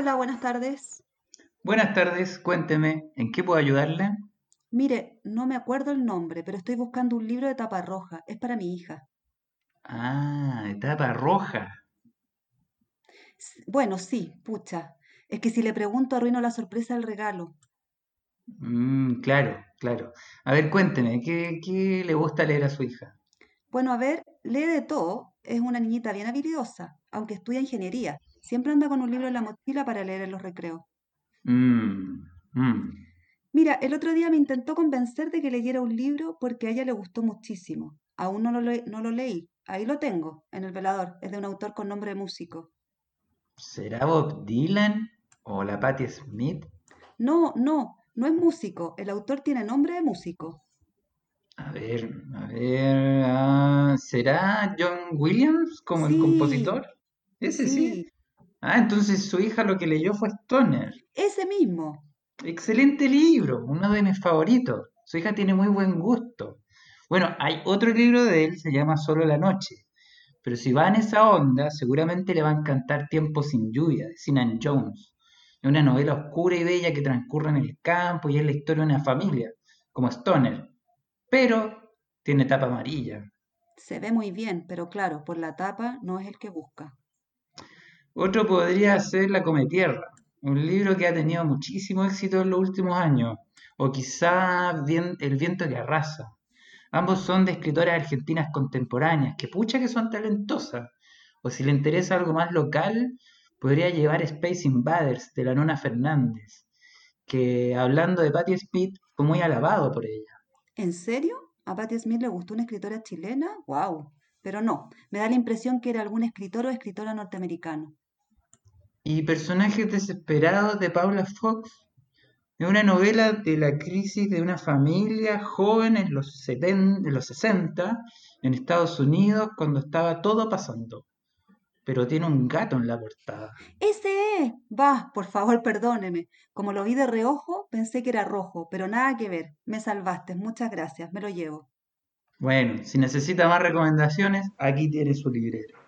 Hola, buenas tardes. Buenas tardes, cuénteme, ¿en qué puedo ayudarle? Mire, no me acuerdo el nombre, pero estoy buscando un libro de tapa roja. Es para mi hija. Ah, etapa roja. S- Bueno, sí, pucha. Es que si le pregunto arruino la sorpresa del regalo. Mm, claro, claro. A ver, cuénteme, ¿qué, qué le gusta leer a su hija? Bueno, a ver, lee de todo. Es una niñita bien habilidosa, aunque estudia ingeniería. Siempre anda con un libro en la mochila para leer en los recreos. Mm, mm. Mira, el otro día me intentó convencer de que leyera un libro porque a ella le gustó muchísimo. Aún no lo, le- no lo leí. Ahí lo tengo, en el velador. Es de un autor con nombre de músico. ¿Será Bob Dylan o la Patti Smith? No, no, no es músico. El autor tiene nombre de músico. A ver, a ver, ah, ¿será John Williams como el compositor? Ese sí. sí, Ah, entonces su hija lo que leyó fue Stoner. ese mismo. Excelente libro, uno de mis favoritos. Su hija tiene muy buen gusto. Bueno, hay otro libro de él, se llama Solo la noche. Pero si va en esa onda, seguramente le va a encantar Tiempo sin lluvia, de Sinan Jones. Es una novela oscura y bella que transcurre en el campo y es la historia de una familia, como Stoner. Pero tiene tapa amarilla. Se ve muy bien, pero claro, por la tapa no es el que busca. Otro podría ser La Cometierra, un libro que ha tenido muchísimo éxito en los últimos años, o quizá El viento que arrasa. Ambos son de escritoras argentinas contemporáneas, que pucha que son talentosas. O si le interesa algo más local, podría llevar Space Invaders de la Nona Fernández, que hablando de Patti Smith fue muy alabado por ella. ¿En serio? ¿A Patti Smith le gustó una escritora chilena? ¡Wow! Pero no, me da la impresión que era algún escritor o escritora norteamericano. Y Personajes Desesperados de Paula Fox Es una novela de la crisis de una familia joven en los 70, en los 60 en Estados Unidos cuando estaba todo pasando. Pero tiene un gato en la portada. ¡Ese es! Va, por favor, perdóneme. Como lo vi de reojo, pensé que era rojo, pero nada que ver. Me salvaste, muchas gracias, me lo llevo. Bueno, si necesita más recomendaciones, aquí tiene su librero.